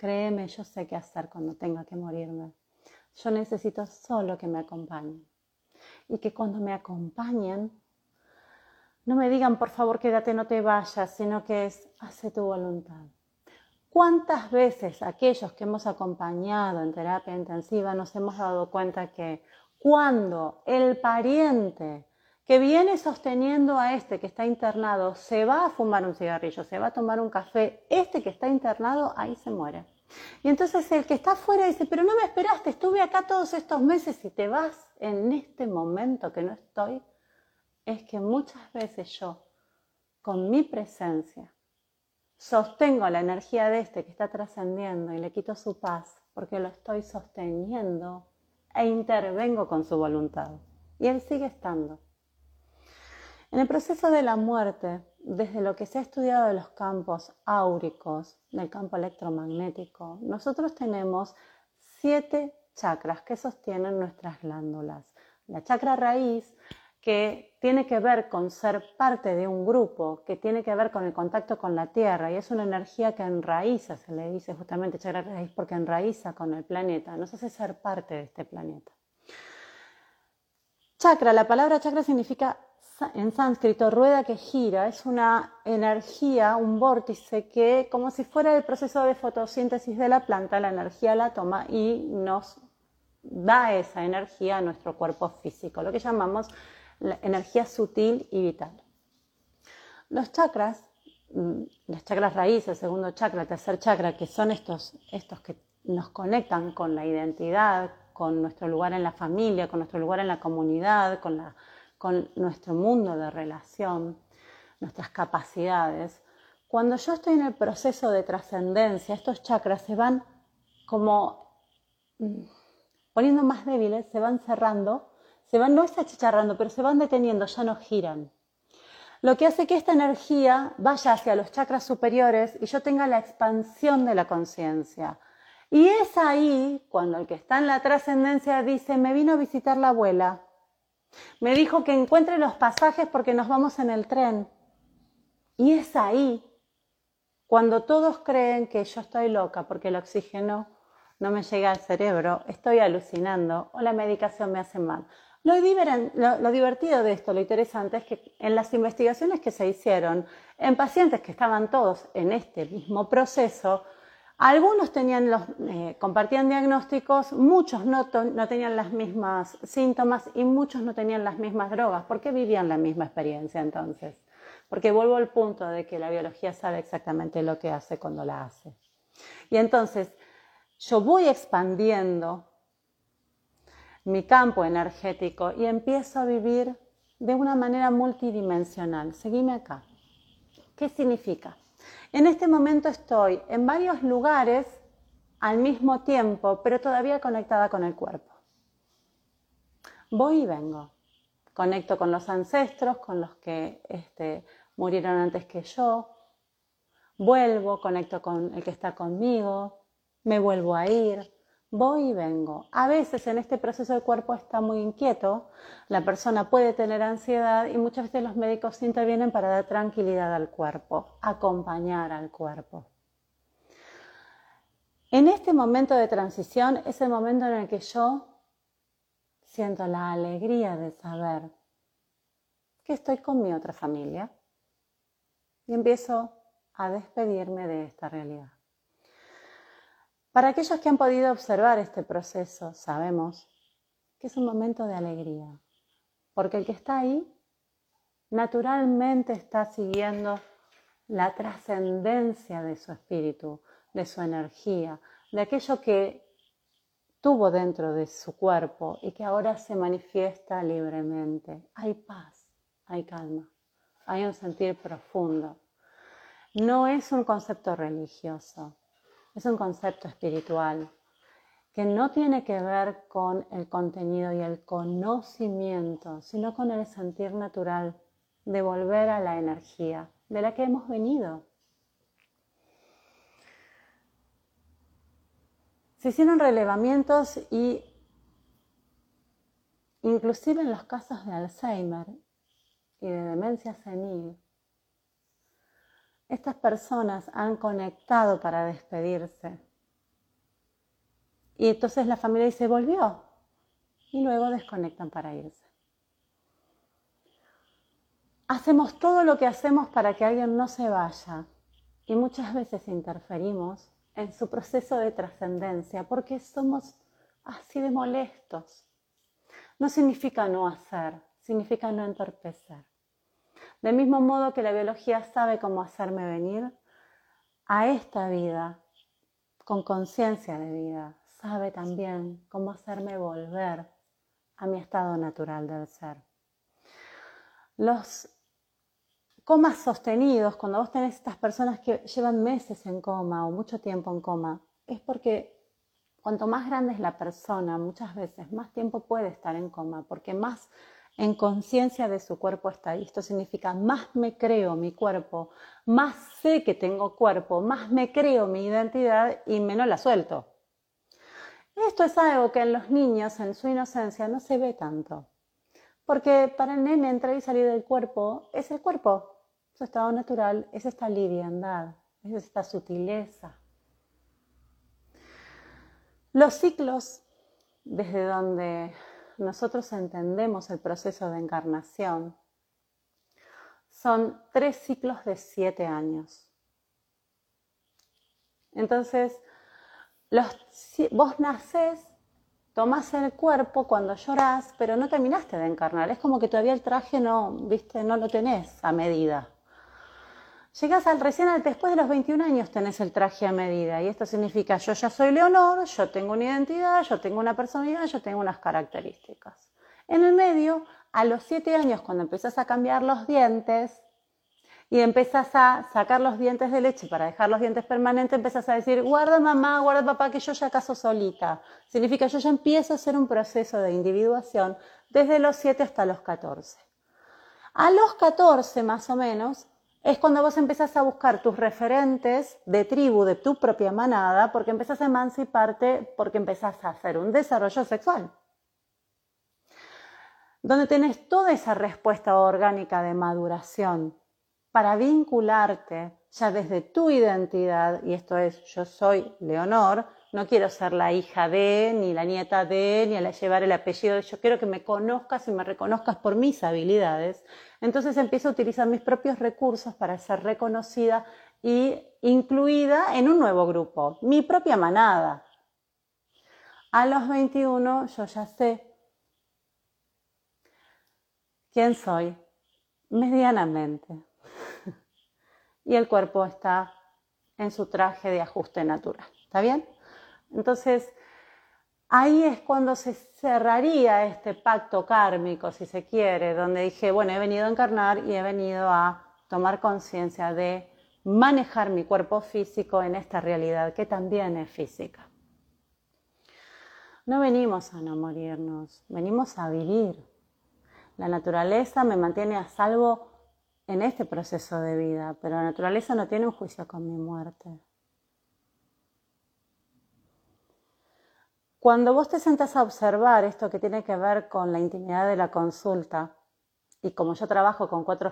Créeme, yo sé qué hacer cuando tenga que morirme. Yo necesito solo que me acompañen. Y que cuando me acompañen, no me digan, por favor, quédate, no te vayas, sino que es, hace tu voluntad. ¿Cuántas veces aquellos que hemos acompañado en terapia intensiva nos hemos dado cuenta que cuando el pariente que viene sosteniendo a este que está internado se va a fumar un cigarrillo, se va a tomar un café, este que está internado ahí se muere. Y entonces el que está afuera dice, pero no me esperaste, estuve acá todos estos meses y te vas en este momento que no estoy. Es que muchas veces yo, con mi presencia, sostengo la energía de este que está trascendiendo y le quito su paz porque lo estoy sosteniendo e intervengo con su voluntad. Y él sigue estando. En el proceso de la muerte, desde lo que se ha estudiado de los campos áuricos, del campo electromagnético, nosotros tenemos siete chakras que sostienen nuestras glándulas. La chakra raíz, que tiene que ver con ser parte de un grupo, que tiene que ver con el contacto con la Tierra, y es una energía que enraiza, se le dice justamente chakra raíz, porque enraiza con el planeta, nos hace ser parte de este planeta. Chakra, la palabra chakra significa en sánscrito rueda que gira, es una energía, un vórtice que como si fuera el proceso de fotosíntesis de la planta, la energía la toma y nos da esa energía a nuestro cuerpo físico, lo que llamamos la energía sutil y vital. Los chakras, mm, las chakras raíces, el segundo chakra, el tercer chakra, que son estos, estos que nos conectan con la identidad, con nuestro lugar en la familia, con nuestro lugar en la comunidad, con la con nuestro mundo de relación, nuestras capacidades, cuando yo estoy en el proceso de trascendencia, estos chakras se van como mm, poniendo más débiles, se van cerrando, se van, no es achicharrando, pero se van deteniendo, ya no giran. Lo que hace que esta energía vaya hacia los chakras superiores y yo tenga la expansión de la conciencia. Y es ahí cuando el que está en la trascendencia dice, me vino a visitar la abuela, me dijo que encuentre los pasajes porque nos vamos en el tren. Y es ahí cuando todos creen que yo estoy loca porque el oxígeno no me llega al cerebro, estoy alucinando o la medicación me hace mal. Lo, divertido de esto, lo interesante es que en las investigaciones que se hicieron en pacientes que estaban todos en este mismo proceso, algunos tenían los, eh, compartían diagnósticos, muchos no, tenían las mismas síntomas y muchos no tenían las mismas drogas. ¿Por qué vivían la misma experiencia entonces? Porque vuelvo al punto de que la biología sabe exactamente lo que hace cuando la hace. Y entonces yo voy expandiendo mi campo energético y empiezo a vivir de una manera multidimensional. Seguime acá. ¿Qué significa? En este momento estoy en varios lugares al mismo tiempo, pero todavía conectada con el cuerpo. Voy y vengo. Conecto con los ancestros, con los que este, murieron antes que yo. Vuelvo, conecto con el que está conmigo. Me vuelvo a ir voy y vengo. A veces en este proceso el cuerpo está muy inquieto, la persona puede tener ansiedad y muchas veces los médicos intervienen para dar tranquilidad al cuerpo, acompañar al cuerpo. En este momento de transición es el momento en el que yo siento la alegría de saber que estoy con mi otra familia y empiezo a despedirme de esta realidad. Para aquellos que han podido observar este proceso, sabemos que es un momento de alegría, porque el que está ahí naturalmente está siguiendo la trascendencia de su espíritu, de su energía, de aquello que tuvo dentro de su cuerpo y que ahora se manifiesta libremente. Hay paz, hay calma, hay un sentir profundo. No es un concepto religioso, es un concepto espiritual que no tiene que ver con el contenido y el conocimiento, sino con el sentir natural de volver a la energía de la que hemos venido. Se hicieron relevamientos y inclusive en los casos de Alzheimer y de demencia senil, estas personas han conectado para despedirse Y entonces la familia dice, volvió. Y luego desconectan para irse. Hacemos todo lo que hacemos para que alguien no se vaya. Y muchas veces interferimos en su proceso de trascendencia porque somos así de molestos. No significa no hacer, significa no entorpecer. Del mismo modo que la biología sabe cómo hacerme venir a esta vida con conciencia de vida, sabe también cómo hacerme volver a mi estado natural del ser. Los comas sostenidos, cuando vos tenés estas personas que llevan meses en coma o mucho tiempo en coma, es porque cuanto más grande es la persona, muchas veces más tiempo puede estar en coma, porque más en conciencia de su cuerpo está ahí. Esto significa más me creo mi cuerpo, más sé que tengo cuerpo, más me creo mi identidad y menos la suelto. Esto es algo que en los niños, en su inocencia, no se ve tanto. Porque para el nene entrar y salir del cuerpo es el cuerpo, su estado natural, es esta liviandad, es esta sutileza. Los ciclos, desde donde nosotros entendemos el proceso de encarnación, son tres ciclos de siete años. Entonces, vos nacés, tomás el cuerpo cuando llorás, pero no terminaste de encarnar. Es como que todavía el traje no, viste, no lo tenés a medida. Llegas al recién después de los 21 años tenés el traje a medida y esto significa yo ya soy Leonor, yo tengo una identidad, yo tengo una personalidad, yo tengo unas características. En el medio, a los 7 años cuando empezás a cambiar los dientes y empezás a sacar los dientes de leche para dejar los dientes permanentes, empezás a decir, guarda mamá, guarda papá, que yo ya caso solita. Significa yo ya empiezo a hacer un proceso de individuación desde los 7 hasta los 14. A los 14 más o menos es cuando vos empezás a buscar tus referentes de tribu, de tu propia manada, porque empezás a emanciparte, porque empezás a hacer un desarrollo sexual. Donde tenés toda esa respuesta orgánica de maduración para vincularte ya desde tu identidad, y esto es yo soy Leonor, no quiero ser la hija de, ni la nieta de, ni a llevar el apellido yo quiero que me conozcas y me reconozcas por mis habilidades. Entonces empiezo a utilizar mis propios recursos para ser reconocida y incluida en un nuevo grupo, mi propia manada. A los 21 yo ya sé quién soy, medianamente. y el cuerpo está en su traje de ajuste natural. ¿Está bien? Entonces, ahí es cuando se cerraría este pacto kármico, si se quiere, donde dije, bueno, he venido a encarnar y he venido a tomar conciencia de manejar mi cuerpo físico en esta realidad que también es física. No venimos a no morirnos, venimos a vivir. La naturaleza me mantiene a salvo en este proceso de vida, pero la naturaleza no tiene un juicio con mi muerte. Cuando vos te sentas a observar esto que tiene que ver con la intimidad de la consulta, y como yo trabajo con cuatro